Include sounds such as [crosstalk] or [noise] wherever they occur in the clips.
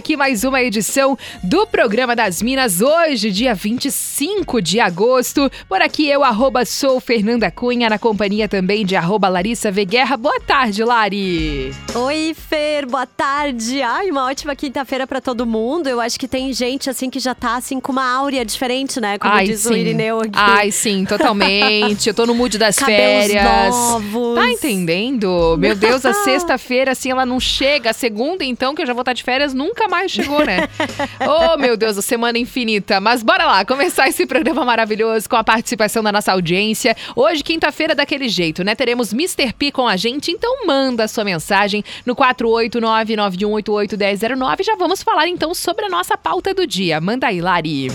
Aqui mais uma edição do Programa das Minas, hoje, dia 25 de agosto. Por aqui eu, arroba, sou Fernanda Cunha, na companhia também de arroba Larissa Veguerra. Boa tarde, Lari! Oi, Fer, boa tarde. Ai, uma ótima quinta-feira para todo mundo. Eu acho que tem gente, assim, que já tá, assim, com uma áurea diferente, né? Como Ai, diz sim. o Irineu aqui. Ai, sim, totalmente. Eu tô no mood das Cabelos férias. novos. Tá entendendo? Meu Deus, a [laughs] sexta-feira, assim, ela não chega. A segunda, então, que eu já vou estar de férias, nunca mais chegou, né? [laughs] oh, meu Deus, a semana infinita. Mas bora lá, começar esse programa maravilhoso com a participação da nossa audiência. Hoje, quinta-feira, daquele jeito, né? Teremos Mr. P com a gente, então manda a sua mensagem no 489-9188-1009. Já vamos falar, então, sobre a nossa pauta do dia. Manda aí, Lari.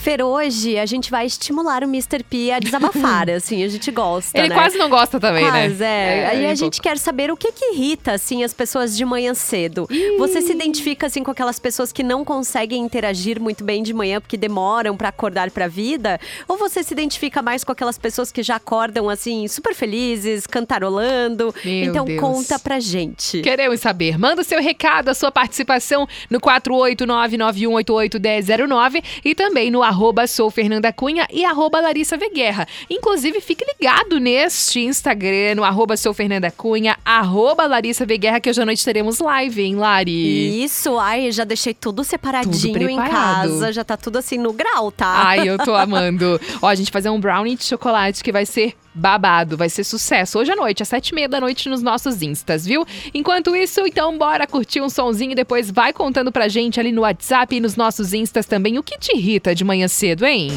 Fer, hoje a gente vai estimular o Mr. P a desabafar, [laughs] assim, a gente gosta, Ele né? quase não gosta também, Quase, né? é. Aí um a gente pouco. quer saber o que que irrita, assim, as pessoas de manhã cedo. Você se identifica, assim, com aquelas pessoas que não conseguem interagir muito bem de manhã porque demoram pra acordar pra vida? Ou você se identifica mais com aquelas pessoas que já acordam, assim, super felizes, cantarolando? Meu então Deus. conta pra gente. Queremos saber. Manda o seu recado, a sua participação no 489-9188-1009 e também no arroba sou Fernanda Cunha e arroba Larissa Veguerra. Inclusive, fique ligado neste Instagram, no arroba sou Fernanda Cunha, arroba Larissa Veguerra, que hoje à noite teremos live, hein, Lari? Isso, ai, já deixei tudo separadinho Tudo em casa, já tá tudo assim no grau, tá? Ai, eu tô [laughs] amando. Ó, a gente vai fazer um brownie de chocolate que vai ser babado, vai ser sucesso. Hoje à noite, às sete e meia da noite, nos nossos instas, viu? Enquanto isso, então, bora curtir um sonzinho e depois vai contando pra gente ali no WhatsApp e nos nossos instas também o que te irrita de manhã cedo, hein?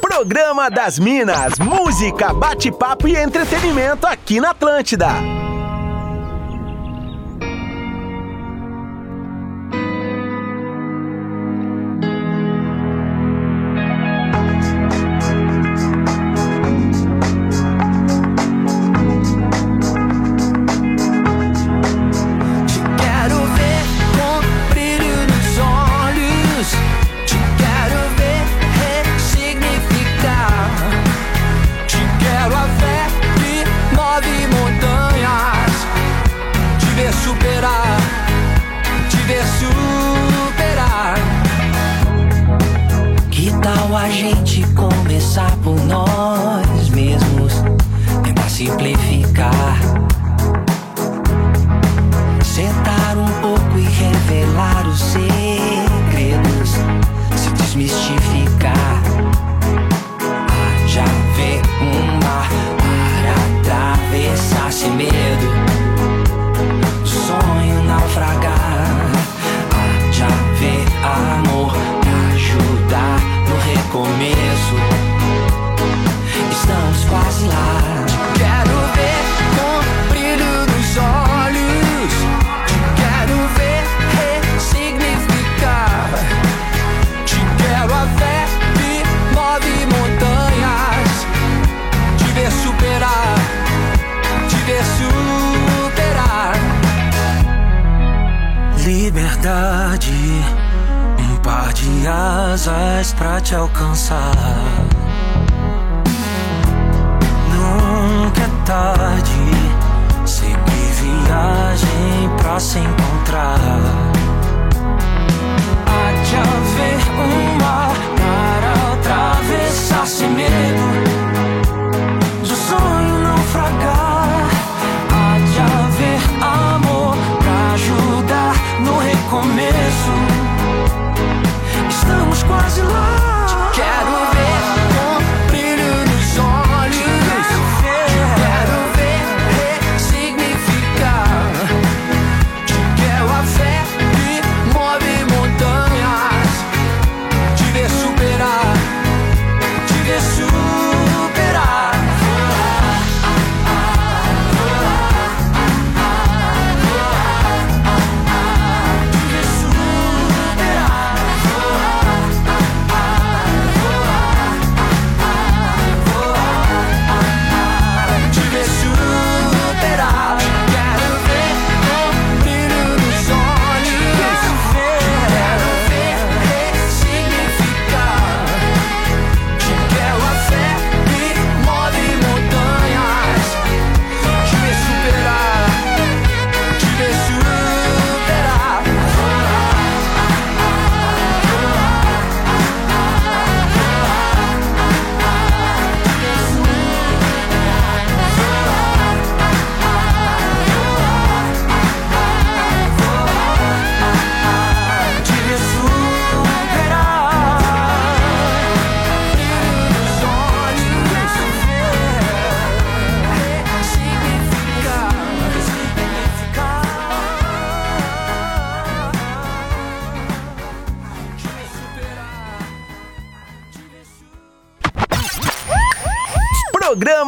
Programa das Minas, música, bate-papo e entretenimento aqui na Atlântida. Asas pra te alcançar. Nunca é tarde. Seguir viagem pra se encontrar. Recomeço. Estamos quase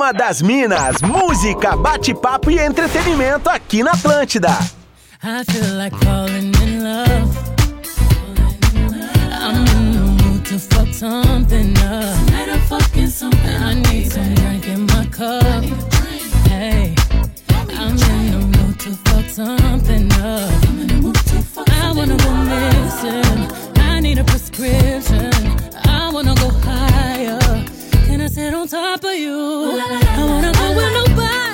Programa das Minas, música, bate-papo e entretenimento aqui na Atlântida. I feel like in love. I'm to fuck something I'm something I'm to fuck something I wanna go missing. I need a prescription. I wanna go higher. Can I sit on top of you? I wanna go where nobody's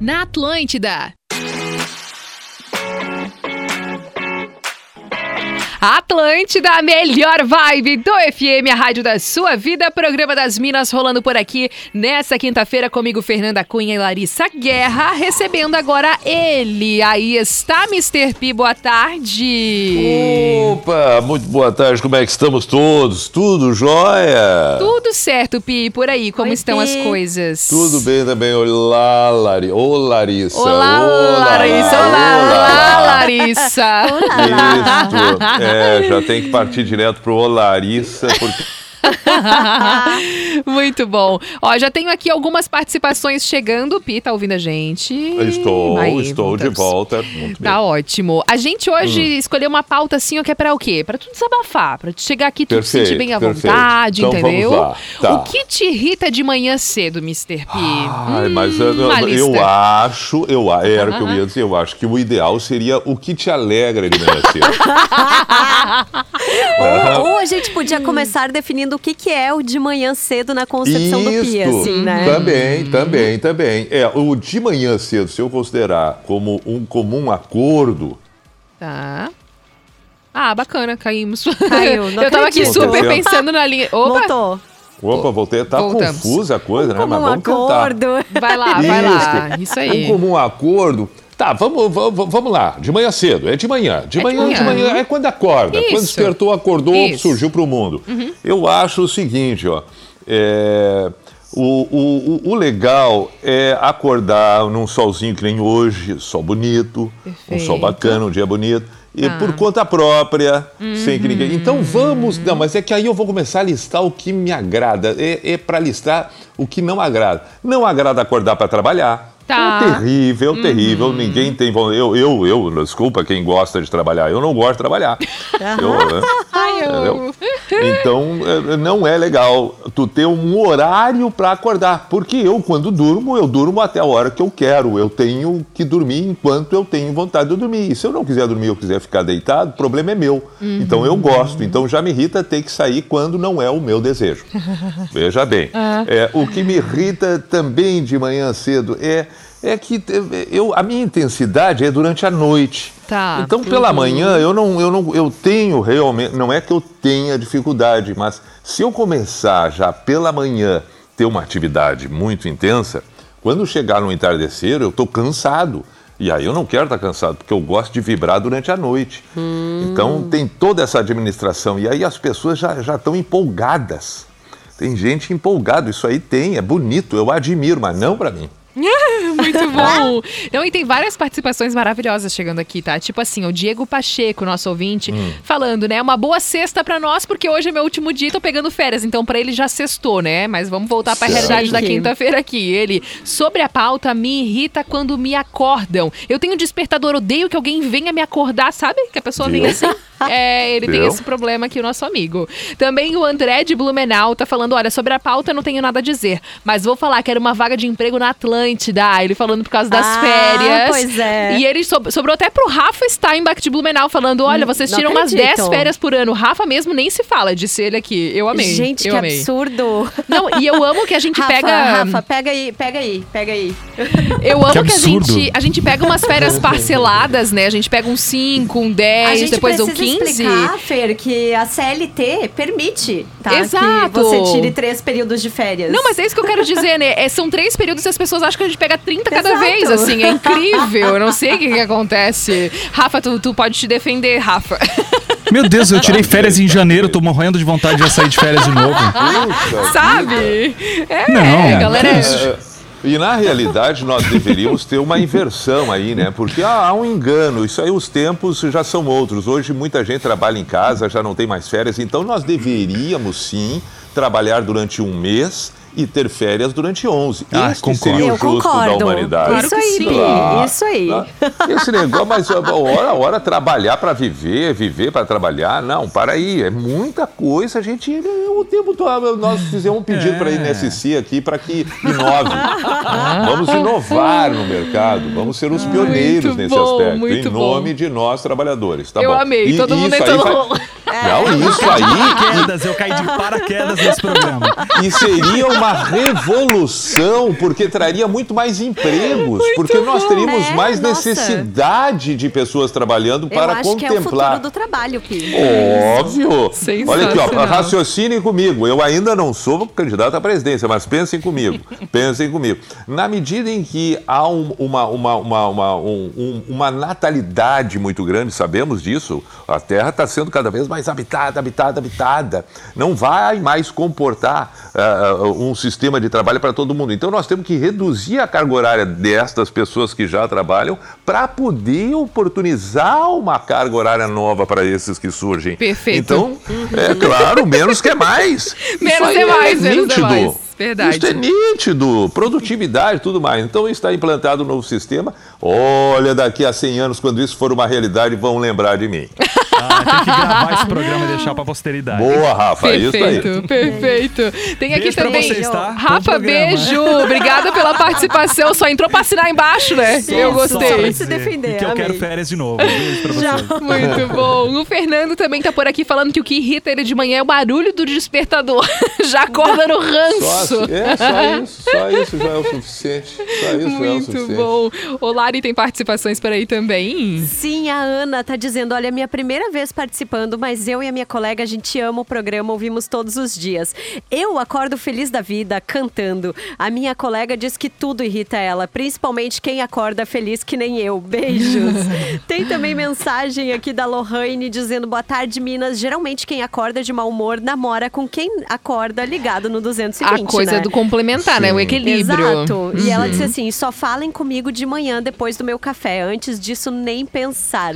na Atlântida. Atlântida, a melhor vibe do FM, a rádio da sua vida. Programa das Minas rolando por aqui nessa quinta-feira comigo, Fernanda Cunha e Larissa Guerra, recebendo agora ele. Aí está, Mr. P, boa tarde. Opa, muito boa tarde, como é que estamos todos? Tudo jóia? Tudo certo, Pi, por aí, como Oi, estão Pi. as coisas? Tudo bem também. Olá, Lari... Ô, Larissa. Olá, Larissa. Olá, olá, Larissa. Isso. É, já tem que partir direto pro Ô, Larissa, porque [laughs] [laughs] Muito bom. Ó, já tenho aqui algumas participações chegando. O Pi tá ouvindo a gente. estou, Aí, estou de voltamos. volta. Muito bem. Tá ótimo. A gente hoje Hum. escolheu uma pauta assim, que é pra o quê? Pra tu desabafar, pra tu chegar aqui tu te Perfeito, sentir bem à perfeito. vontade, Então, entendeu? vamos lá. Tá. O que te irrita de manhã cedo, Mr. P? Ai, mas eu, Hum, uma eu lista. acho, eu, a- era o que eu ia dizer, eu acho que o ideal seria o que te alegra de manhã cedo. [laughs] Aham. a gente podia começar definindo o que, que é o de manhã cedo na concepção do Pia, Isto. assim, né? Também, também, também. É, o de manhã cedo, se eu considerar como um comum acordo, Tá. Ah, bacana, caímos. Caiu, [laughs] não Eu tava aqui super pensando na linha. Opa! Voltou. opa, voltei, tá Voltamos. confusa a coisa, né? Como Mas um vamos tentar. acordo. Vai lá, vai lá. Isso aí. Um comum acordo. Tá, vamos, vamos, vamos lá. De manhã cedo. É de manhã. De É de manhã, de manhã. manhã. É quando acorda. Isso. Quando despertou, acordou, Isso. Uhum. surgiu para o mundo. Eu acho o seguinte, ó. É, o, o, o- legal é acordar num solzinho que nem hoje, sol bonito, um sol Perfeito. bacana, um dia bonito. E Tá. por conta própria, sem que Uhum. ninguém. Então vamos. Não, mas é que aí eu vou começar a listar o que me agrada. É, é para listar o que não agrada. Não agrada acordar para trabalhar. Tá. É terrível, terrível. Ninguém tem vontade. Eu, eu, eu, desculpa quem gosta de trabalhar. Eu não gosto de trabalhar. Eu, né? [laughs] Entendeu? Então, é, não é legal tu ter um horário para acordar. Porque eu, quando durmo, eu durmo até a hora que eu quero. Eu tenho que dormir enquanto eu tenho vontade de dormir. E se eu não quiser dormir, eu quiser ficar deitado, o problema é meu. Então, eu gosto. Então, já me irrita ter que sair quando não é o meu desejo. [laughs] Veja bem. É, o que me irrita também de manhã cedo é, é que eh, eu, a minha intensidade é durante a noite. Tá. Então, pela manhã, eu não, eu não, eu tenho realmente, não é que eu tenha dificuldade, mas se eu começar já pela manhã ter uma atividade muito intensa, quando chegar no entardecer, eu estou cansado. E aí eu não quero estar cansado, porque eu gosto de vibrar durante a noite. Então tem toda essa administração. E aí as pessoas já já estão empolgadas. Tem gente empolgada, isso aí tem, é bonito, eu admiro, mas não para mim. [laughs] Muito [laughs] bom. Não, e tem várias participações maravilhosas chegando aqui, tá? Tipo assim, o Diego Pacheco, nosso ouvinte, Hum. falando, né? Uma boa sexta pra nós, porque hoje é meu último dia e tô pegando férias. Então, pra ele já sextou, né? Mas vamos voltar pra Certo. realidade da quinta-feira aqui. Ele, sobre a pauta, me irrita quando me acordam. Eu tenho um despertador, odeio que alguém venha me acordar, sabe? Que a pessoa venha assim. É, ele tem Viu? esse problema aqui, o nosso amigo. Também o André de Blumenau tá falando: olha, sobre a pauta eu não tenho nada a dizer, mas vou falar que era uma vaga de emprego na Atlântida. Ele falando por causa das Ah, férias. pois é. E ele sob- sobrou até pro Rafa Steinbach de Blumenau, falando: olha, vocês não tiram umas acredito. 10 férias por ano. Rafa mesmo nem se fala, disse ele aqui. Eu amei. Gente, eu que amei. absurdo. Não, e eu amo que a gente Rafa, pega. Rafa, pega aí, pega aí, pega aí. Eu amo Que que, a gente, a gente pega umas férias parceladas, né? A gente pega um 5, um A 10, gente depois um precisa 15. explicar, Fer, que a CLT permite, tá? Exato. Que você tire três períodos de férias. Não, mas é isso que eu quero dizer, né? É, são três períodos e as pessoas acham que a gente pega 30 cada Exato. vez, assim. É incrível. Eu não sei o que, que acontece. Rafa, tu, tu pode te defender, Rafa. Meu Deus, eu tirei férias em janeiro, tô morrendo de vontade de já sair de férias de novo. Puxa Sabe? É, Não, galera. que isso? É, E na realidade nós deveríamos ter uma inversão aí, né? Porque ah, há um engano, isso aí os tempos já são outros. Hoje muita gente trabalha em casa, já não tem mais férias, então nós deveríamos sim trabalhar durante um mês e ter férias durante 11. Ah, Esse concordo. seria o Eu justo da humanidade. Claro Isso aí, Claro. isso aí. Esse negócio, mas hora, hora trabalhar para viver, viver para trabalhar, não, para aí, é muita coisa, a gente, o tempo todo, nós fizemos um pedido É. para a INSC aqui para que inove. vamos inovar no mercado, vamos ser os pioneiros Muito nesse bom, aspecto, muito em bom. nome de nós trabalhadores, tá Eu bom? amei, E- todo mundo vai- [laughs] Não, isso aí, Paraquedas, eu caí de paraquedas nesse programa. e seria uma revolução, porque traria muito mais empregos, porque nós teríamos É, mais nossa. necessidade de pessoas trabalhando Eu para acho que é o contemplar. futuro do trabalho, Pi. Óbvio! Olha aqui, ó, raciocinem comigo. Eu ainda não sou candidato à presidência, mas pensem comigo. [laughs] pensem comigo. Na medida em que há um- uma, uma, uma, uma, um- um- uma natalidade muito grande, sabemos disso, a Terra está sendo cada vez mais habitada, habitada, habitada. Não vai mais comportar ah, um sistema de trabalho para todo mundo. Então nós temos que reduzir a carga horária destas pessoas que já trabalham para poder oportunizar uma carga horária nova para esses que surgem. Perfeito. Então, é claro, menos que é mais. [laughs] Menos é mais, menos é nítido. mais. Verdade. Isso é nítido. Produtividade e tudo mais. Então está implantado um novo sistema. Olha, daqui a 100 anos, quando isso for uma realidade, vão lembrar de mim. Ah, [laughs] Tem que gravar esse programa e deixar pra posteridade. Boa, Rafa, é isso aí. Perfeito, perfeito. Tem aqui Beijo pra também. vocês, tá? Rafa, beijo. Obrigada pela participação. Só entrou pra assinar embaixo, né? Eu Só pra gostei. se dizer defender, Que eu amei. quero férias de novo. Beijo pra vocês. Muito bom. O Fernando também tá por aqui falando que o que irrita ele de manhã é o barulho do despertador. [laughs] Já acorda no Só, ranço. assim- é, só isso, só isso já é o suficiente. Só isso já é o Muito suficiente. bom. O Lari tem participações por aí também. Sim, a Ana tá dizendo: olha, é minha primeira vez participando, mas eu e a minha colega, a gente ama o programa, ouvimos todos os dias. Eu acordo feliz da vida, cantando. A minha colega diz que tudo irrita ela, principalmente quem acorda feliz que nem eu. Beijos. [laughs] Tem também mensagem aqui da Lohane dizendo: boa tarde, Minas. Geralmente quem acorda de mau humor namora com quem acorda ligado no 220. A coisa né? do complementar, né? O equilíbrio. Exato. E ela Uhum. disse assim: só falem comigo de manhã depois do meu café. Antes disso, nem pensar.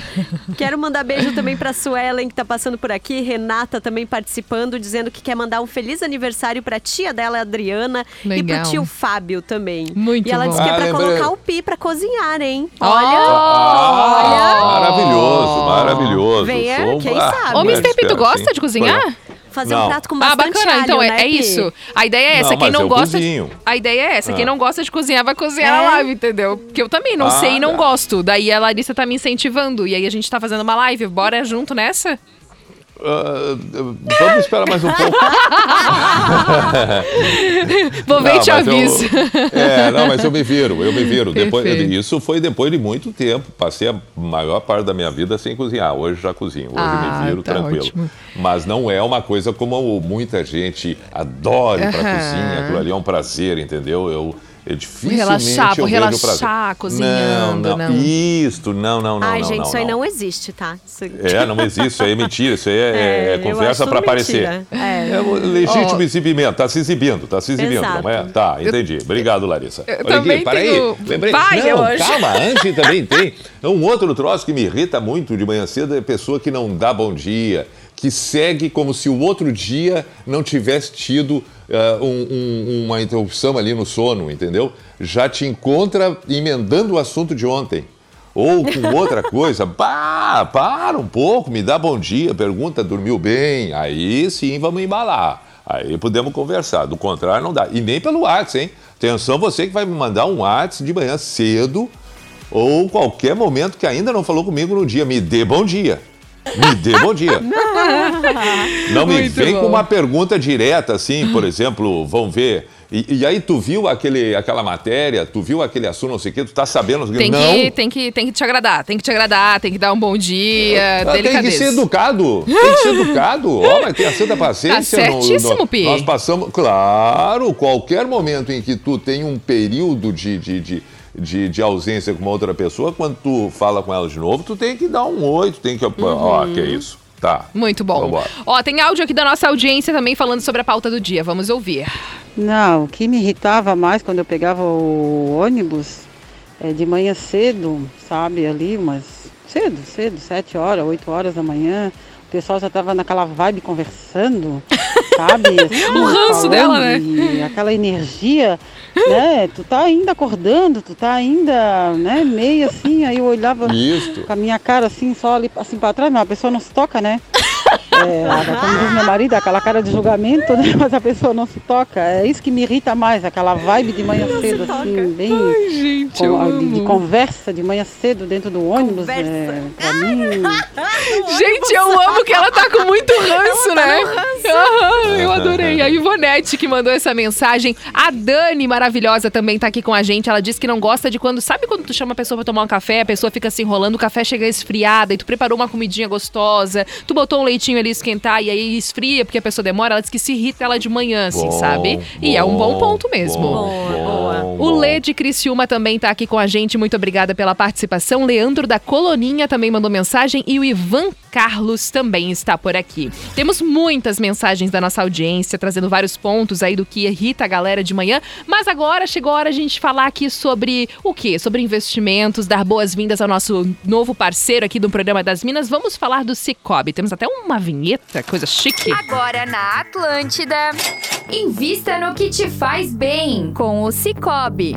Quero mandar beijo também pra Suelen, que tá passando por aqui. Renata também participando, dizendo que quer mandar um feliz aniversário pra tia dela, Adriana, e Legal. pro tio Fábio também. Muito e ela bom. disse que é Ah, pra lembrei. colocar o pi pra cozinhar, hein? Olha! Ah, maravilhoso, maravilhoso. Venha, Sou- quem ah, sabe? Ô, mulher Mr. P, tu gosta sim. de cozinhar? Fazer um Não. prato com Ah, bastante bacana. alho, então, é, né, é isso. A ideia é essa. Não, Quem não eu gosta. cozinho. A ideia é essa. Quem Ah. não gosta de cozinhar, vai cozinhar É? na live, entendeu? Porque eu também não Ah, sei e não tá. gosto. Daí a Larissa tá me incentivando. E aí a gente tá fazendo uma live. Bora junto nessa? Ah, vamos esperar mais um pouco. [laughs] Vou ver Não, te mas eu- aviso. é, não, mas eu me viro, eu me viro. Depois, isso foi depois de muito tempo. Passei a maior parte da minha vida sem cozinhar. Hoje já cozinho, hoje Ah, me viro tá tranquilo. ótimo. Mas não é uma coisa como muita gente adora ir pra Aham. cozinha. Aquilo ali é um prazer, entendeu? Eu, eu dificilmente relaxar, vou eu relaxar cozinhando, não, não. não. Isto, não, não, não. Ai, não, gente, não, isso aí não. não existe, tá? Isso... É, não existe, isso aí é mentira, isso aí é, [laughs] é eu conversa mentira. aparecer. É. É legítimo exibimento, tá se exibindo, tá se exibindo, Exato. não é? Tá, entendi. Obrigado, Larissa. eu Olha também aqui, para tenho- aí, lembrei. Vai, não, acho. calma, antes também tem. [laughs] Um outro troço que me irrita muito de manhã cedo é a pessoa que não dá bom dia, que segue como se o outro dia não tivesse tido ah, um- um- uma interrupção ali no sono, entendeu? Já te encontra emendando o assunto de ontem. Ou com outra [laughs] coisa, pá, para um pouco, me dá bom dia, pergunta, dormiu bem, aí sim vamos embalar. Aí podemos conversar, do contrário não dá. E nem pelo WhatsApp, hein? Atenção você que vai me mandar um WhatsApp de manhã cedo ou qualquer momento que ainda não falou comigo no dia, me dê bom dia. Me dê bom dia. [laughs] Não me Muito vem bom. com uma pergunta direta, assim, por exemplo, vão ver. E, e aí tu viu aquele, aquela matéria, tu viu aquele assunto, não sei o quê, tu tá sabendo. Tem não. que, tem, que, tem que te agradar, tem que te agradar, tem que dar um bom dia, Ah, tem que ser educado. [laughs] Tem que ser educado. Ó, mas tem a santa paciência. Tá no- certíssimo, no- Pi. Nós passamos. Claro, qualquer momento em que tu tem um período de, de, de, de, de ausência com uma outra pessoa, quando tu fala com ela de novo, tu tem que dar um oi, tu tem que. Ó, que é isso. Tá. Muito bom. Vambora. Ó, tem áudio aqui da nossa audiência também falando sobre a pauta do dia. Vamos ouvir. Não, o que me irritava mais quando eu pegava o ônibus é de manhã cedo, sabe, ali umas cedo, cedo, sete horas, oito horas da manhã, o pessoal já tava naquela vibe conversando, [laughs] sabe? Assim, O ranço dela, né? Aquela energia, né? Tu tá ainda acordando, tu tá ainda, né, meio assim, aí eu olhava Isto. com a minha cara assim, só ali assim pra trás, mas a pessoa não se toca, né? É, como diz meu marido, aquela cara de julgamento, né? [laughs] Mas a pessoa não se toca. É isso que me irrita mais, aquela vibe de manhã cedo, assim, bem. Gente, com- de, de conversa de manhã cedo dentro do ônibus. Conversa. É, pra mim. Gente, eu amo que ela tá com muito ranço, né? Aham, eu adorei. A Ivonete que mandou essa mensagem. A Dani, maravilhosa, também tá aqui com a gente. Ela disse que não gosta de quando. Sabe quando tu chama a pessoa pra tomar um café, a pessoa fica se enrolando, o café chega esfriada e tu preparou uma comidinha gostosa, tu botou um leitinho ali esquentar e aí esfria porque a pessoa demora. Ela disse que se irrita ela de manhã, assim, Bom, sabe? E é um bom ponto mesmo. Boa, boa. bom, O bom. Lê de Criciúma também tá aqui com a gente. Muito obrigada pela participação. Leandro da Coloninha também mandou mensagem. E o Ivan Carlos também está por aqui. Temos muitas mensagens da nossa audiência, trazendo vários pontos aí do que irrita a galera de manhã. Mas agora chegou a hora a gente falar aqui sobre o quê? Sobre investimentos, dar boas-vindas ao nosso novo parceiro aqui do programa das Minas. Vamos falar do Cicobi. Temos até uma vinheta, coisa chique. Agora na Atlântida. Invista no que te faz bem com o Cicobi.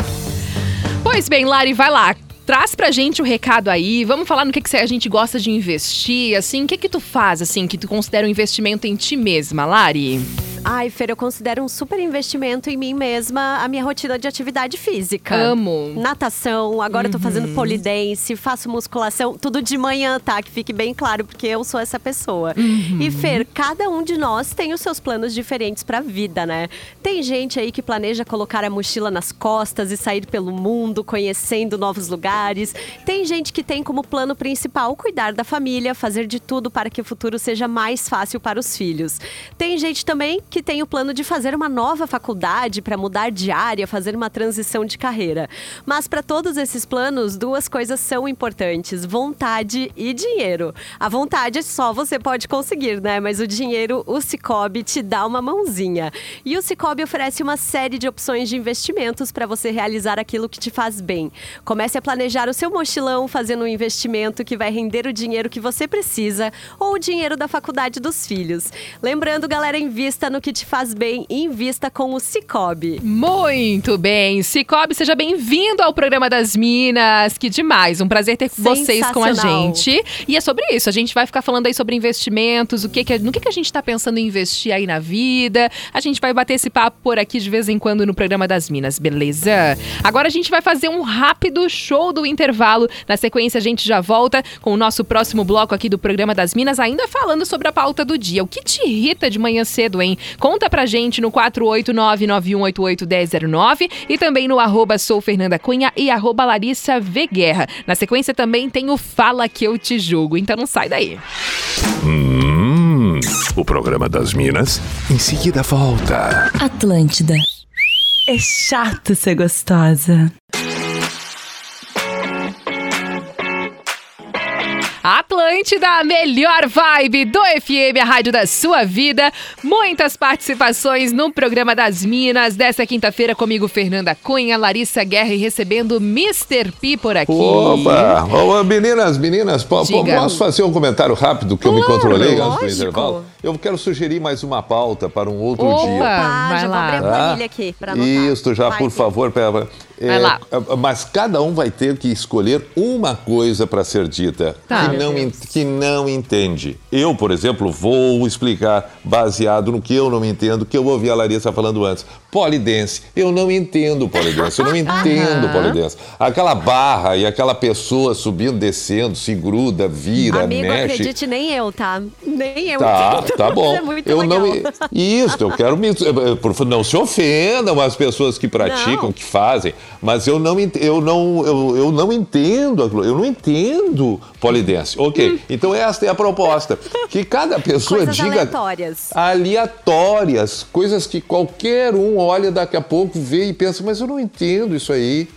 Pois bem, Lari, vai lá. Traz pra gente o recado aí, vamos falar no que, que a gente gosta de investir, assim, o que que tu faz, assim, que tu considera um investimento em ti mesma, Lari? Ai, Fer, eu considero um super investimento em mim mesma a minha rotina de atividade física. Amo. Natação, agora eu tô fazendo polidense, faço musculação, tudo de manhã, tá? Que fique bem claro, porque eu sou essa pessoa. E Fer, cada um de nós tem os seus planos diferentes pra vida, né? Tem gente aí que planeja colocar a mochila nas costas e sair pelo mundo, conhecendo novos lugares. Tem gente que tem como plano principal cuidar da família, fazer de tudo para que o futuro seja mais fácil para os filhos. Tem gente também que tem o plano de fazer uma nova faculdade para mudar de área, fazer uma transição de carreira. Mas para todos esses planos, duas coisas são importantes: vontade e dinheiro. A vontade só você pode conseguir, né? Mas o dinheiro, o Cicobi te dá uma mãozinha. E o Cicobi oferece uma série de opções de investimentos para você realizar aquilo que te faz bem. Comece a planejar o seu mochilão fazendo um investimento que vai render o dinheiro que você precisa ou o dinheiro da faculdade dos filhos. Lembrando, galera, invista no que te faz bem e invista com o Cicobi. Muito bem. Cicobi, seja bem-vindo ao programa das Minas. Que demais. Um prazer ter vocês com a gente. E é sobre isso. A gente vai ficar falando aí sobre investimentos, o que que, no que, que a gente tá pensando em investir aí na vida. A gente vai bater esse papo por aqui de vez em quando no programa das Minas, beleza? Agora a gente vai fazer um rápido show do intervalo. Na sequência, a gente já volta com o nosso próximo bloco aqui do programa das Minas, ainda falando sobre a pauta do dia. O que te irrita de manhã cedo, hein? Conta pra gente no 489-9188-1009 e também no arroba sou Fernanda Cunha e arroba Larissa V Guerra. Na sequência também tem o Fala Que Eu Te Julgo, então não sai daí. Hum, o programa das Minas em seguida volta. Atlântida. É chato ser gostosa. Atlântida, a melhor vibe do FM, a rádio da sua vida. Muitas participações no programa das Minas. Dessa quinta-feira comigo, Fernanda Cunha, Larissa Guerra e recebendo Mr. P por aqui. Opa! Meninas, meninas, po- Diga. posso fazer um comentário rápido que eu me Claro, controlei antes do intervalo? Eu quero sugerir mais uma pauta para um outro Opa, dia. Ah, vai já lá. abrir a Tá? planilha aqui pra anotar. Isso, já, Vai, por favor. Pera, é, Vai lá. Mas cada um vai ter que escolher uma coisa para ser dita Tá. que, não, que não entende. Eu, por exemplo, vou explicar baseado no que eu não entendo, que eu ouvi a Larissa falando antes. Polidense. Eu não entendo polidense. Eu não [laughs] entendo polidense. Aquela barra e aquela pessoa subindo, descendo, se gruda, vira, Amigo, mexe. acredite, nem eu, tá? Nem eu Tá, tá [laughs] bom. É muito eu legal. não isso, eu quero me não se ofendam as pessoas que praticam, Não. que fazem, mas eu não eu não eu, eu não entendo, eu não entendo polidense. OK. Então esta é a proposta, que cada pessoa Coisas diga aleatórias. aleatórias, coisas que qualquer um olha daqui a pouco, vê e pensa, mas eu não entendo isso aí.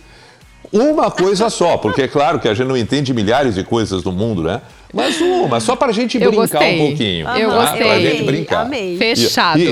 Uma coisa só, porque é claro que a gente não entende milhares de coisas no mundo, né? Mas uma, só para a gente Eu brincar gostei. um pouquinho. Eu tá? gostei. Pra gente brincar. Amei. Fechado. E,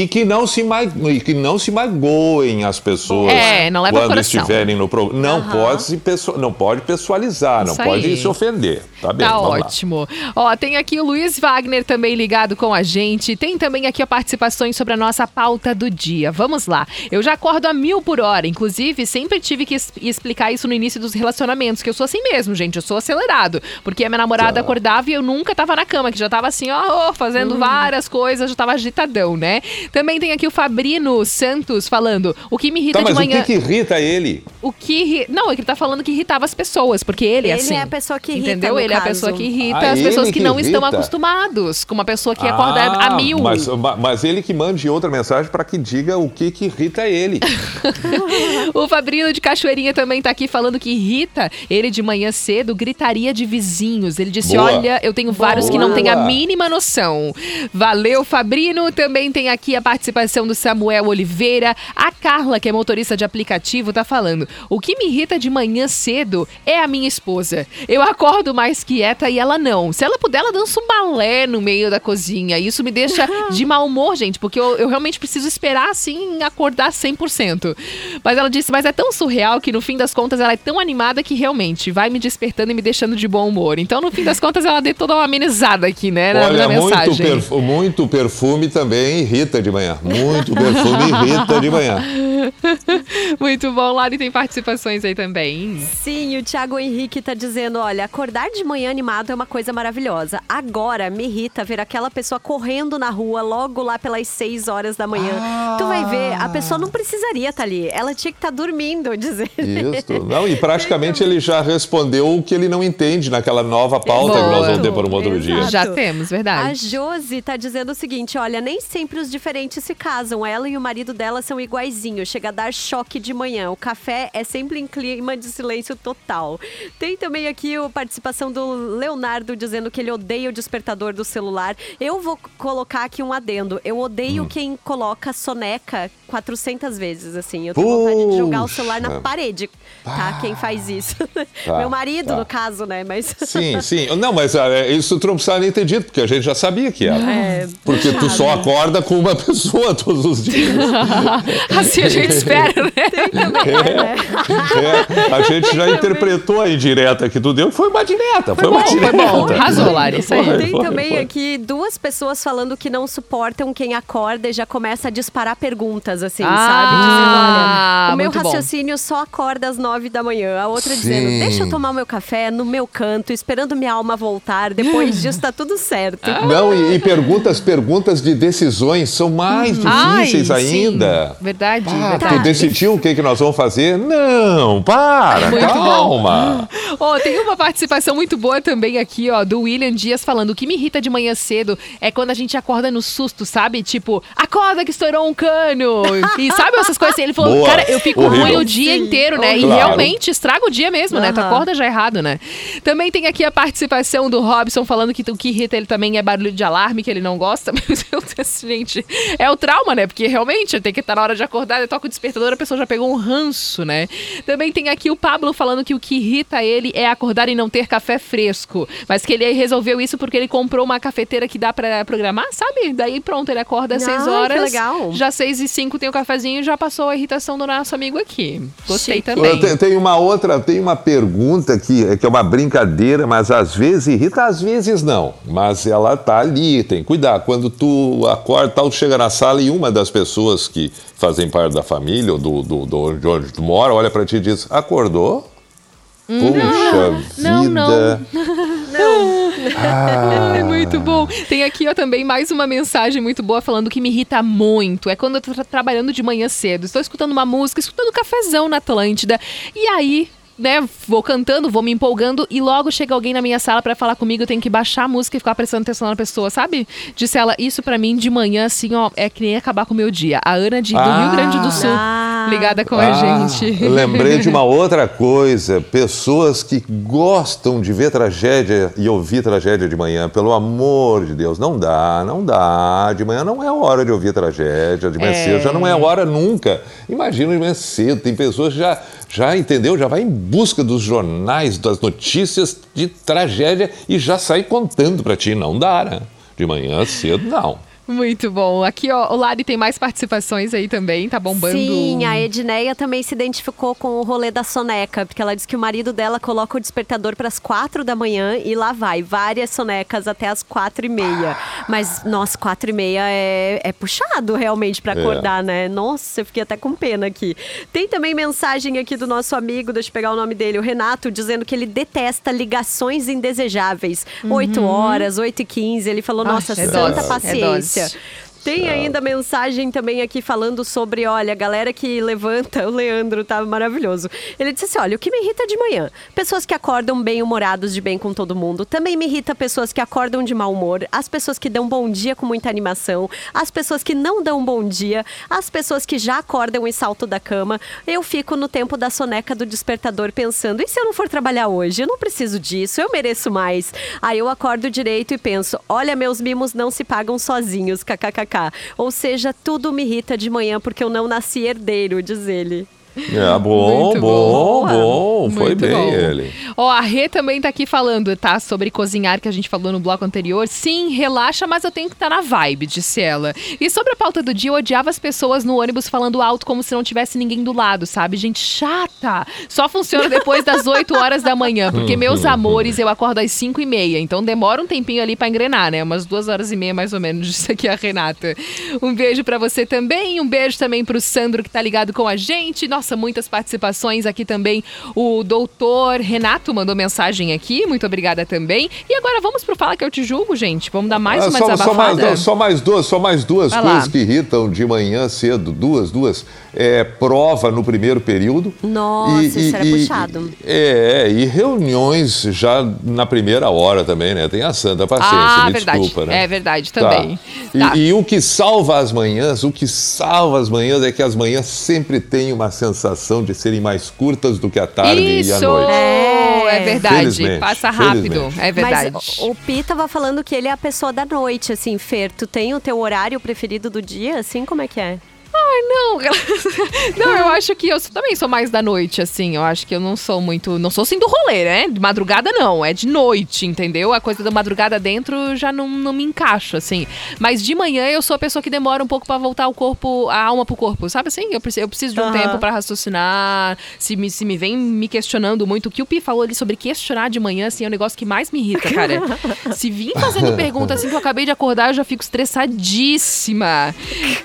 e- e que não se ma- e que não se magoem as pessoas É, não leva quando coração. estiverem no programa. Não Aham. pode se perso- não pode pessoalizar, não Isso pode aí. se ofender. Tá bem? Tá vamos lá. ótimo. Ó, tem aqui o Luiz Wagner também ligado com a gente. Tem também aqui a participações sobre a nossa pauta do dia. Vamos lá. Eu já acordo a mil por hora. Inclusive, sempre tive que explicar isso no início dos relacionamentos, que eu sou assim mesmo, gente. Eu sou acelerado. Porque a minha namorada Tá. Acordava e eu nunca tava na cama, que já tava assim, ó, ó, fazendo várias coisas, já tava agitadão, né? Também tem aqui o Fabrino Santos falando. O que me irrita Tá, de mas o manhã. que, que irrita ele? O que. Não, é que ele tá falando que irritava as pessoas, porque ele, é Ele assim. é a pessoa que irrita, Entendeu? no Ele é a caso. pessoa que irrita Ah, as pessoas ele que, que não estão irrita? acostumados com uma pessoa que acorda Ah, a mil. Mas, ma- mas ele que mande outra mensagem para que diga o que, que irrita ele. [laughs] O Fabrino de Cachoeirinha também tá aqui falando que irrita ele de manhã cedo, gritaria de vizinhos. Ele disse: Boa. Olha, eu tenho vários que não têm a Boa. mínima noção. Valeu, Fabrino. Também tem aqui a participação do Samuel Oliveira. A Carla, que é motorista de aplicativo, tá falando: O que me irrita de manhã cedo é a minha esposa. Eu acordo mais quieta e ela não. Se ela puder, ela dança um balé no meio da cozinha. Isso me deixa de mau humor, gente, porque eu, eu realmente preciso esperar assim acordar 100%. Mas ela disse: Mas é tão surreal que no fim das contas ela é tão animada que realmente vai me despertando e me deixando de bom humor. Então, no fim das das contas, ela deu toda uma amenizada aqui, né? Na, Olha, na muito, mensagem. perfu- muito perfume também irrita de manhã. Muito [laughs] perfume irrita de manhã. Muito bom, Lari tem participações aí também. Sim, o Thiago Henrique tá dizendo: olha, acordar de manhã animado é uma coisa maravilhosa. Agora me irrita ver aquela pessoa correndo na rua logo lá pelas 6 horas da manhã. Tu vai ver, a pessoa não precisaria estar ali. Ela tinha que estar dormindo, dizer. Isso. Não, e praticamente ele já respondeu o que ele não entende naquela nova pauta [laughs] que nós vamos ter para um outro dia. Exato. Já temos, A verdade. Josi tá dizendo o seguinte: olha, nem sempre os diferentes se casam. Ela e o marido dela são iguaizinhos. Chega a dar choque de manhã. O café é sempre em clima de silêncio total. Tem também aqui a participação do Leonardo dizendo que ele odeia o despertador do celular. Eu vou colocar aqui um adendo. Eu odeio quem coloca soneca 400 vezes, assim. Eu tenho vontade de jogar o celular na Puxa. parede, tá? Quem faz isso. Tá, Meu marido, tá. no caso, né? Mas. Sim, sim. [laughs] Não, mas ah, isso tu não precisava nem ter dito, porque a gente já sabia que era. É, porque tu só acorda com uma [laughs] pessoa todos os dias. [laughs] assim a gente espera, né? É, a gente já interpretou a indireta que tu deu, que foi uma direta. Foi, Foi uma bom, foi direta. bom. Arrasou, Lari, isso aí. Foi, Tem foi, também foi. aqui duas pessoas falando que não suportam quem acorda e já começa a disparar perguntas, assim, Ah, sabe? Dizendo, olha, o meu muito bom. raciocínio só acorda às nove da manhã. A outra dizendo, Sim. deixa eu tomar o meu café no meu canto, esperando minha alma voltar. Depois disso tá tudo certo. [laughs] Não, e, e perguntas, perguntas de decisões são mais difíceis Ai, sim. ainda. Verdade, Ah, verdade. tu decidiu o que, que nós vamos fazer? Não, para, Muito calma. Ó, tem uma participação muito boa também aqui, ó, do William Dias falando: o que me irrita de manhã cedo é quando a gente acorda no susto, sabe? Tipo, acorda que estourou um cano. [laughs] E sabe essas coisas assim? Ele falou, Boa. cara, eu fico Horrível. ruim o dia Sim, inteiro, né? E Claro. realmente estraga o dia mesmo, né? Tu acorda já errado, né? Também tem aqui a participação do Robson falando que o que irrita ele também é barulho de alarme, que ele não gosta. [laughs] Mas eu disse, gente, é o trauma, né? Porque realmente tem que estar na hora de acordar, eu toco o despertador, a pessoa já pegou um ranço, né? Também tem aqui o Pablo falando que o que irrita ele é acordar e não ter café fresco. Mas que ele resolveu isso porque ele comprou uma cafeteira que dá pra programar, sabe? Daí pronto, ele acorda às Ai, 6 que horas. legal. Já 6 e 5 tem o cafezinho e já passou a irritação do nosso amigo aqui. Gostei Chique. também. Tem, tem uma outra, tem uma pergunta que, que é uma brincadeira, mas às vezes irrita, às vezes não. Mas ela tá ali, tem que cuidar. Quando tu acorda, tal, tu chega na sala e uma das pessoas que fazem parte da família ou do, do, do, de onde tu mora olha pra ti e diz: Acordou? Puxa não, vida. não. [laughs] Ah. É muito bom. Tem aqui, ó, também mais uma mensagem muito boa falando que me irrita muito. É quando eu tô tra- trabalhando de manhã cedo. Estou escutando uma música, escutando cafezão na Atlântida. E aí. Né, vou cantando, vou me empolgando e logo chega alguém na minha sala pra falar comigo, eu tenho que baixar a música e ficar prestando atenção na pessoa, sabe? Disse ela, isso pra mim de manhã, assim, ó, é que nem acabar com o meu dia. A Ana de, do Ah. Rio Grande do Sul, Ah. ligada com a Ah, gente. eu lembrei de uma outra coisa. Pessoas que gostam de ver tragédia e ouvir tragédia de manhã. Pelo amor de Deus, não dá, não dá. De manhã não é hora de ouvir tragédia. De manhã É. cedo já não é hora nunca. Imagina de manhã cedo. Tem pessoas que já, já entendeu, já vai em busca dos jornais, das notícias de tragédia e já sai contando pra ti. Não dá, né? De manhã cedo, não. Muito bom. Aqui, ó, o Lari tem mais participações aí também, tá bombando. Sim, a Edneia também se identificou com o rolê da soneca, porque ela disse que o marido dela coloca o despertador para as quatro da manhã e lá vai, várias sonecas até as quatro e meia. Mas, nossa, quatro e meia é, é puxado realmente para É. acordar, né? Nossa, eu fiquei até com pena aqui. Tem também mensagem aqui do nosso amigo, deixa eu pegar o nome dele, o Renato, dizendo que ele detesta ligações indesejáveis. Oito horas, oito e quinze, ele falou, nossa, é santa dose, é paciência. Yes. Tem ainda mensagem também aqui falando sobre, olha, a galera que levanta, o Leandro tá maravilhoso. Ele disse assim: olha, o que me irrita de manhã? Pessoas que acordam bem-humorados de bem com todo mundo. Também me irrita pessoas que acordam de mau humor, as pessoas que dão bom dia com muita animação, as pessoas que não dão bom dia, as pessoas que já acordam e saltam da cama. Eu fico no tempo da soneca do despertador pensando: e se eu não for trabalhar hoje? Eu não preciso disso, eu mereço mais. Aí eu acordo direito e penso: olha, meus mimos não se pagam sozinhos, kkkk. Ou seja, tudo me irrita de manhã porque eu não nasci herdeiro, diz ele. É, bom, Muito bom, bom. Foi bem bom. ele. Ó, a Rê também tá aqui falando, tá? Sobre cozinhar, que a gente falou no bloco anterior. Sim, relaxa, mas eu tenho que estar na vibe, disse ela. E sobre a pauta do dia, eu odiava as pessoas no ônibus falando alto como se não tivesse ninguém do lado, sabe? Gente chata. Só funciona depois das [laughs] 8 horas da manhã, porque meus amores, eu acordo às 5 e meia. Então demora um tempinho ali pra engrenar, né? Umas duas horas e meia, mais ou menos, [laughs] disse aqui a Renata. Um beijo pra você também. Um beijo também pro Sandro, que tá ligado com a gente. Nossa, muitas participações aqui também. O doutor Renato mandou mensagem aqui. Muito obrigada também. E agora vamos pro Fala que eu te julgo, gente. Vamos dar mais Ah, uma só, só desabafada. mais, não, só mais duas, só mais duas Vai coisas lá. que irritam de manhã cedo. Duas, duas. É, prova no primeiro período. Nossa, isso era puxado. é, e reuniões já na primeira hora também, né? Tem a santa paciência, Ah, me verdade. desculpa, né? É verdade Tá. também. E, Tá. e o que salva as manhãs, o que salva as manhãs é que as manhãs sempre têm uma sensação de serem mais curtas do que a tarde e a Isso! noite. É verdade. Felizmente, Passa rápido. felizmente. É verdade. Mas o o Pi tava falando que ele é a pessoa da noite, assim, Fer. Tu tem o teu horário preferido do dia, assim? Como é que é? Ai, não. [laughs] não, eu acho que eu também sou mais da noite, assim. Eu acho que eu não sou muito. Não sou assim do rolê, né? De madrugada, não. É de noite, entendeu? A coisa da madrugada dentro já não, não me encaixa, assim. Mas de manhã eu sou a pessoa que demora um pouco pra voltar o corpo, a alma pro corpo. Sabe assim? Eu preciso, eu preciso de um Aham. tempo pra raciocinar. Se me, se me vem me questionando muito. O que o Pi falou ali sobre questionar de manhã, assim, é o negócio que mais me irrita, cara. [laughs] se vir fazendo pergunta assim que eu acabei de acordar, eu já fico estressadíssima.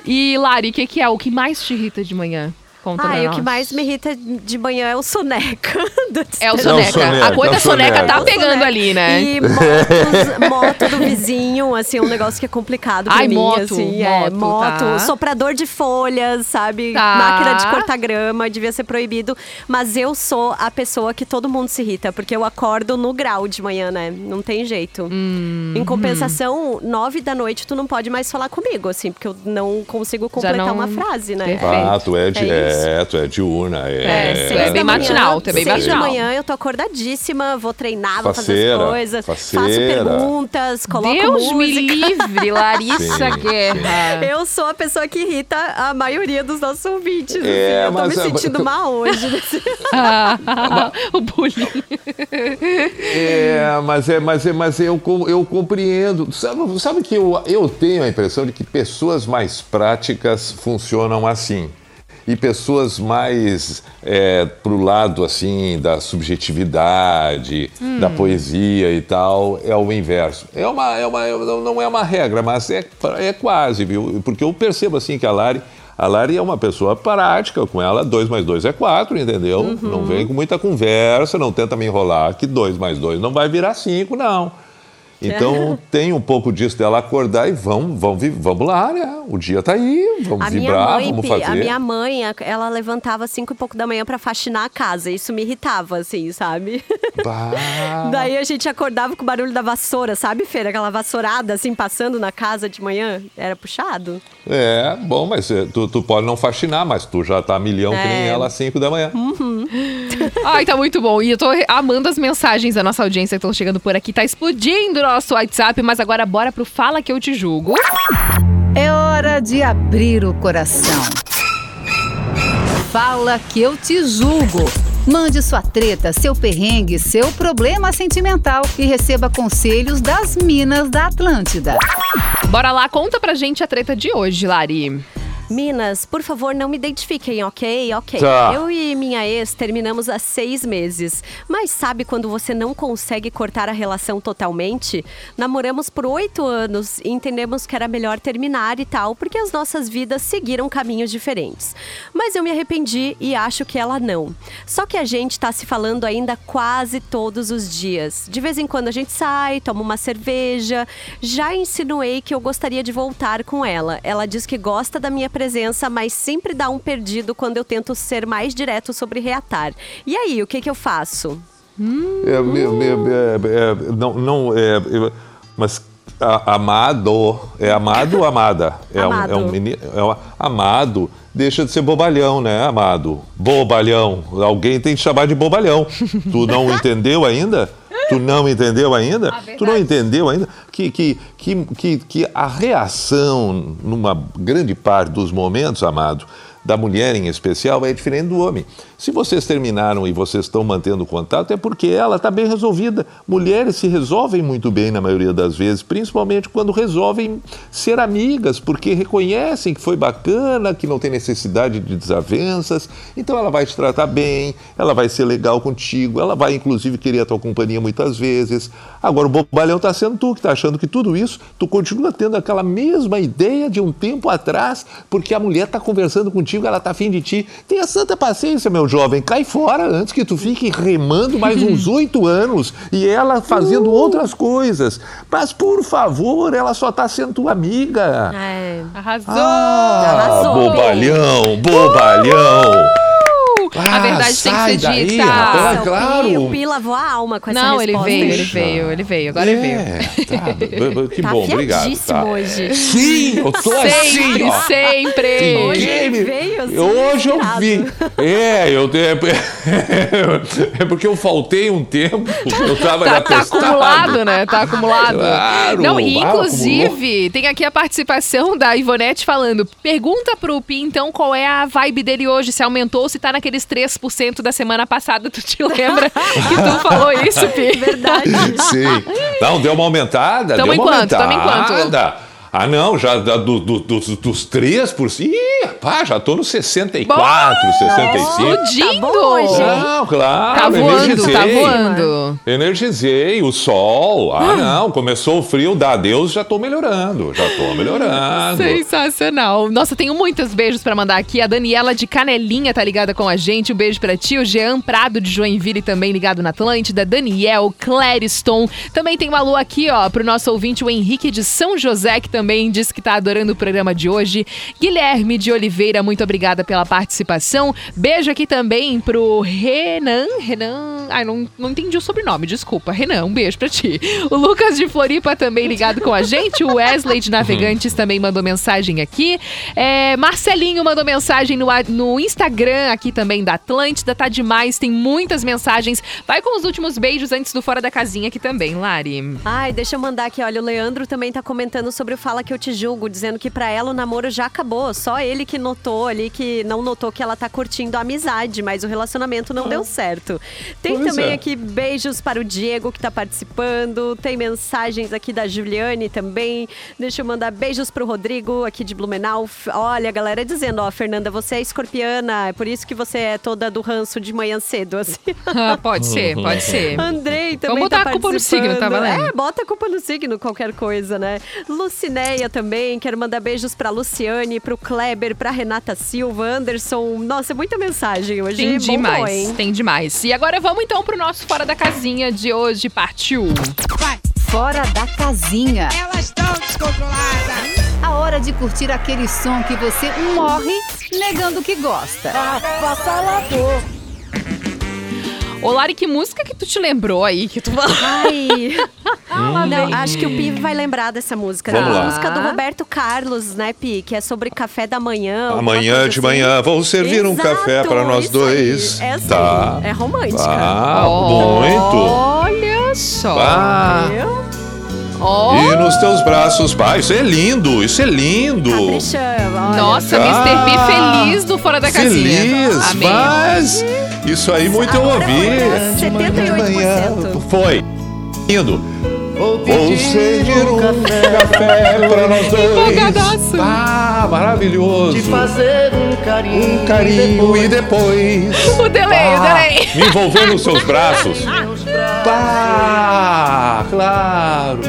E, Lari, o que, que é o que mais te irrita de manhã? Conta Ah, e o que mais me irrita de manhã é o soneca. [laughs] do É o É o soneca. soneca, A coisa é da soneca soneca. tá É pegando soneca. ali, né? E [laughs] motos, moto do vizinho, assim, é um negócio que é complicado pra Ai, mim, moto, assim. moto, é, moto, tá. soprador de folhas, sabe? Tá. Máquina de cortar grama, devia ser proibido. Mas eu sou a pessoa que todo mundo se irrita, porque eu acordo no grau de manhã, né? Não tem jeito. Hum, Em compensação, nove da noite tu não pode mais falar comigo, assim, porque eu não consigo completar não- uma frase, né? Perfeito. Ah, tu é, de, É isso. É, tu é diurna. É, É, é bem manhã, matinal, tu é bem matinal. da manhã eu tô acordadíssima, vou treinar, vou Faceira, fazer as coisas, faço faceira. perguntas, coloco Deus me música. livre, [laughs] Larissa Sim, Guerra. Eu sou a pessoa que irrita a maioria dos nossos ouvintes. assim. É, eu tô me é- sentindo mal hoje. nesse- [laughs] [laughs] o bullying. É, mas é, mas é, mas eu, eu compreendo. Sabe, sabe que eu, eu tenho a impressão de que pessoas mais práticas funcionam assim. E pessoas mais é, pro lado assim da subjetividade, Hum. da poesia e tal, é o inverso. É uma, é uma, não não é uma regra, mas é, é quase, viu? Porque eu percebo assim que a Lari, a Lari é uma pessoa prática, com ela 2 mais 2 é 4, entendeu? Uhum. Não vem com muita conversa, não tenta me enrolar que 2 mais 2 não vai virar 5, não. Então [laughs] tem um pouco disso dela acordar e vamos, vamos, vamos lá, né? O dia tá aí, vamos A minha vibrar, mãe, vamos fazer. a minha mãe, a- ela levantava às cinco e pouco da manhã pra faxinar a casa. Isso me irritava, assim, sabe? [laughs] Bah. Daí a gente acordava com o barulho da vassoura, sabe, Feira? Aquela vassourada, assim, passando na casa de manhã. Era puxado. É, bom, mas é, tu, tu pode não faxinar, mas tu já tá milhão que nem É. ela às 5 da manhã. Ai, tá muito bom. E eu tô amando as mensagens da nossa audiência que estão chegando por aqui. Tá explodindo o nosso WhatsApp, mas agora bora pro Fala Que Eu Te Julgo. É hora de abrir o coração. Fala que eu te julgo. Mande sua treta, seu perrengue, seu problema sentimental e receba conselhos das Minas da Atlântida. Bora lá, conta pra gente a treta de hoje, Lari. Minas, por favor, não me identifiquem, ok? Ok. Tá. Eu e minha ex terminamos há seis meses. Mas sabe quando você não consegue cortar a relação totalmente? Namoramos por oito anos e entendemos que era melhor terminar e tal, porque as nossas vidas seguiram caminhos diferentes. Mas eu me arrependi e acho que ela não. Só que a gente tá se falando ainda quase todos os dias. De vez em quando a gente sai, toma uma cerveja. Já insinuei que eu gostaria de voltar com ela. Ela diz que gosta da minha presença, mas sempre dá um perdido quando eu tento ser mais direto sobre reatar. E aí, o que, que eu faço? É, me- me- é, é, não, não, é, mas a- amado, é amado ou amada? É um, é um Amado. menino, é um- amado deixa de ser bobalhão, né, amado? Bobalhão, alguém tem que chamar de bobalhão. Tu não [laughs] entendeu ainda? Tu não entendeu ainda? tu não entendeu ainda que, que, que, que, que a reação, numa grande parte dos momentos, amado, da mulher em especial é diferente do homem. Se vocês terminaram e vocês estão mantendo contato, é porque ela está bem resolvida. Mulheres se resolvem muito bem na maioria das vezes, principalmente quando resolvem ser amigas, porque reconhecem que foi bacana, que não tem necessidade de desavenças. Então ela vai te tratar bem, ela vai ser legal contigo, ela vai inclusive querer a tua companhia muitas vezes. Agora o bobalhão está sendo tu que está achando que tudo isso, tu continua tendo aquela mesma ideia de um tempo atrás, porque a mulher está conversando contigo, ela está afim de ti. Tenha santa paciência, meu jovem, cai fora antes que tu fique remando mais uns [laughs] oito anos e ela fazendo outras coisas. Mas, por favor, ela só está sendo tua amiga. É. Arrasou! Ah, Arrasou. bobalhão, bobalhão. a Ah, verdade tem que ser daí, dita. rapaz. Nossa, claro. O Pi, lavou a alma com essa Não, ele resposta. veio, ele Puxa. veio, ele veio. Agora ele veio. É, tá, que Tá bom, obrigado. Tá. hoje. Sim, eu tô assim, Sempre, ó. sempre. Hoje ele veio assim, Hoje eu vi. É, eu tenho. É porque eu faltei um tempo. Eu tava Tá, já tá acumulado, né? Tá acumulado. Claro. Não, e Ah, inclusive, tem aqui a participação da Ivonete falando: pergunta pro Pi, então, qual é a vibe dele hoje? Se aumentou ou se tá naqueles 3% da semana passada. Tu te lembra que tu falou isso, Pi? Verdade. Sim. Não, deu uma aumentada. Tamo deu uma quanto? Tamo em quanto? Ah, não, já da- do, do, dos, dos 3 por cima. Ih, pá, já tô no 64, 65. Explodindo! Tá bom hoje? Não, claro, Tá voando, energizei. tá voando. Energizei, o sol. Ah, não, começou o frio, dá adeus, já tô melhorando. Já tô melhorando. Sensacional. Nossa, tenho muitos beijos pra mandar aqui. A Daniela de Canelinha tá ligada com a gente. Um beijo pra ti. O Jean Prado de Joinville também ligado na Atlântida. Daniel, Clariston. Também tem um alô aqui, ó, pro nosso ouvinte, o Henrique de São José, que também disse que tá adorando o programa de hoje. Guilherme de Oliveira, muito obrigada pela participação. Beijo aqui também pro Renan. Renan. Ai, não, não entendi o sobrenome, desculpa. Renan, um beijo pra ti. O Lucas de Floripa também ligado com a gente. O Wesley de Navegantes também mandou mensagem aqui. É, Marcelinho mandou mensagem no, no Instagram aqui também da Atlântida. Tá demais, tem muitas mensagens. Vai com os últimos beijos antes do Fora da Casinha aqui também, Lari. Ai, deixa eu mandar aqui, olha, o Leandro também tá comentando sobre o Fala Que Eu Te Julgo, dizendo que pra ela o namoro já acabou, só ele que notou ali, que não notou que ela tá curtindo a amizade, mas o relacionamento não deu certo. Tem Pois também é. aqui beijos para o Diego que tá participando, tem mensagens aqui da Juliane também, deixa eu mandar beijos pro Rodrigo aqui de Blumenau. Olha, a galera dizendo, ó, Fernanda, você é escorpiana, é por isso que você é toda do ranço de manhã cedo, assim. [laughs] Ah, pode ser, pode ser. Andrei também Vamos botar tá a culpa no signo, tá valendo? É, bota a culpa no signo, qualquer coisa, né? Também, quero mandar beijos pra Luciane, pro Kleber, pra Renata Silva, Anderson. Nossa, muita mensagem hoje. Tem demais, hein? tem demais. E agora vamos então pro nosso Fora da Casinha de hoje, partiu. Fora da casinha. Elas estão descontroladas. A hora de curtir aquele som que você morre negando que gosta. Ô, Lari, que música que tu te lembrou aí? Que tu Ai. [laughs] Não, acho que o Pi vai lembrar dessa música. Vamos né? lá. A música do Roberto Carlos, né, Pi? Que é sobre café da manhã. Amanhã de assim. manhã vou servir um Exato, café para nós isso dois. Aí. Essa tá. aí. É romântica. Ah, muito. Olha só. Ah? Ó. e nos teus braços, pai, isso é lindo, isso é lindo. Caprichando, olha. Nossa, Ah, Mr. P feliz do Fora da Casinha. Feliz, mas isso aí muito eu Agora ouvi. foi pra 78%. Foi. Lindo. Vou servir um café para nós dois. Ah, maravilhoso. Fazer um carinho. Um carinho e depois. [laughs] O delay, o delay. me envolver nos seus braços. Pá, claro.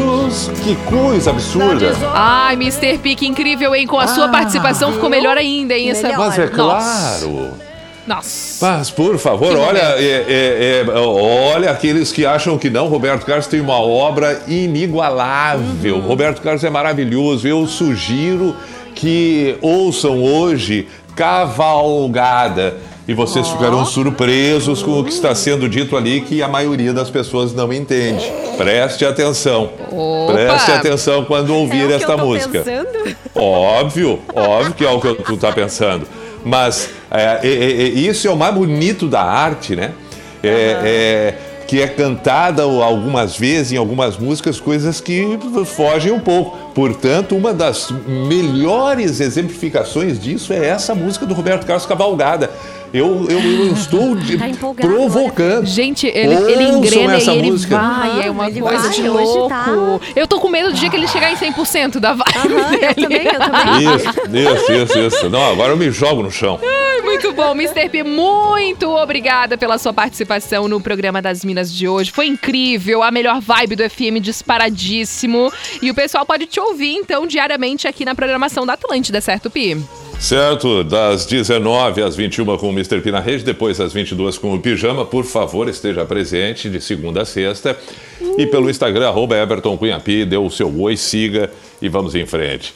Braços. Que coisa absurda. Ai, Mr. P, que incrível, hein? Com a sua Ah. participação ficou melhor ainda, hein? Essa... Mas é Nossa. claro. Nossa. Mas, por favor, Que olha, é- é- é- olha aqueles que acham que não. Roberto Carlos tem uma obra inigualável. Uhum. Roberto Carlos é maravilhoso. Eu sugiro que ouçam hoje Cavalgada. E vocês ficarão surpresos com o que está sendo dito ali, que a maioria das pessoas não entende. Preste atenção. Opa. Preste atenção quando É ouvir o que esta música. pensando. Óbvio, óbvio que é o que tu tá pensando. Mas é, é, é, é, isso é o mais bonito da arte, né? É, é, que é cantada algumas vezes em algumas músicas, coisas que fogem um pouco. Portanto, uma das melhores exemplificações disso é essa música do Roberto Carlos Cavalgada. Eu, eu, eu estou de- Tá provocando. Gente, ele, ele engrena essa e ele música. vai, é uma Ele coisa vai, de hoje louco. tá. Eu tô com medo do dia que ele chegar em 100% da vibe Aham, eu dele. também, eu também. Isso, isso, isso, isso. Não, agora eu me jogo no chão. Muito bom, Mr. P, muito obrigada pela sua participação no programa das Minas de hoje. Foi incrível, a melhor vibe do FM disparadíssimo. E o pessoal pode te ouvir, então, diariamente aqui na programação da Atlântida, certo, Pi? Certo, das 19 às 21 com o Mr. P na rede, depois às 22 com o Pijama. Por favor, esteja presente de segunda a sexta. E pelo Instagram, arroba Everton dê o seu oi, siga e vamos em frente.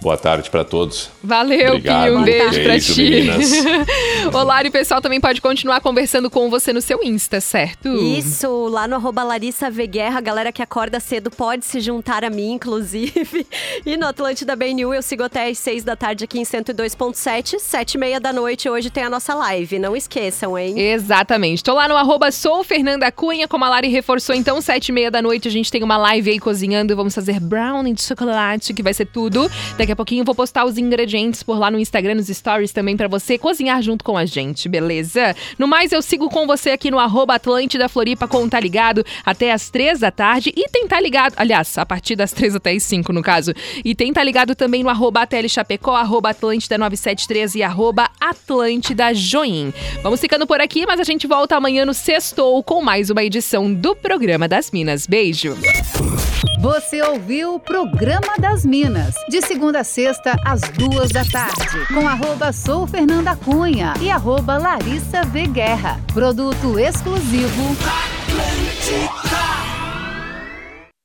Boa tarde para todos. Valeu, Obrigado. Pi, um beijo, Beijo, ti. meninas. [laughs] Olá, e o pessoal também pode continuar conversando com você no seu Insta, certo? Isso, lá no arroba Larissa V Guerra, a galera que acorda cedo pode se juntar a mim, [laughs] inclusive. E no Atlântida BNU eu sigo até às 6 da tarde aqui em 102.7, 7 e meia da noite. Hoje tem a nossa live, não esqueçam, hein? Exatamente. Tô lá no arroba sou Fernanda Cunha, como a Lari reforçou, então, sete e meia da noite a gente tem uma live aí cozinhando. Vamos fazer brownie de chocolate, que vai ser tudo. Daqui a pouquinho eu vou postar os ingredientes por lá no Instagram, nos stories também, pra você cozinhar junto com a gente, beleza? No mais, eu sigo com você aqui no arroba Atlântida Floripa com Tá Ligado até as três da tarde. E tem Tá Ligado, aliás, a partir das três até as cinco, no caso. E tem Tá Ligado também no arroba ATL Chapecó, arroba Atlântida 973 e arroba Atlântida Join. Vamos ficando por aqui, mas a gente volta amanhã no Sextou com mais uma edição do Programa das Minas. Beijo! Você ouviu o Programa das Minas, de segunda a sexta, às duas da tarde, com arroba Sou Fernanda Cunha e arroba Larissa V Guerra. Produto exclusivo. Atlântida.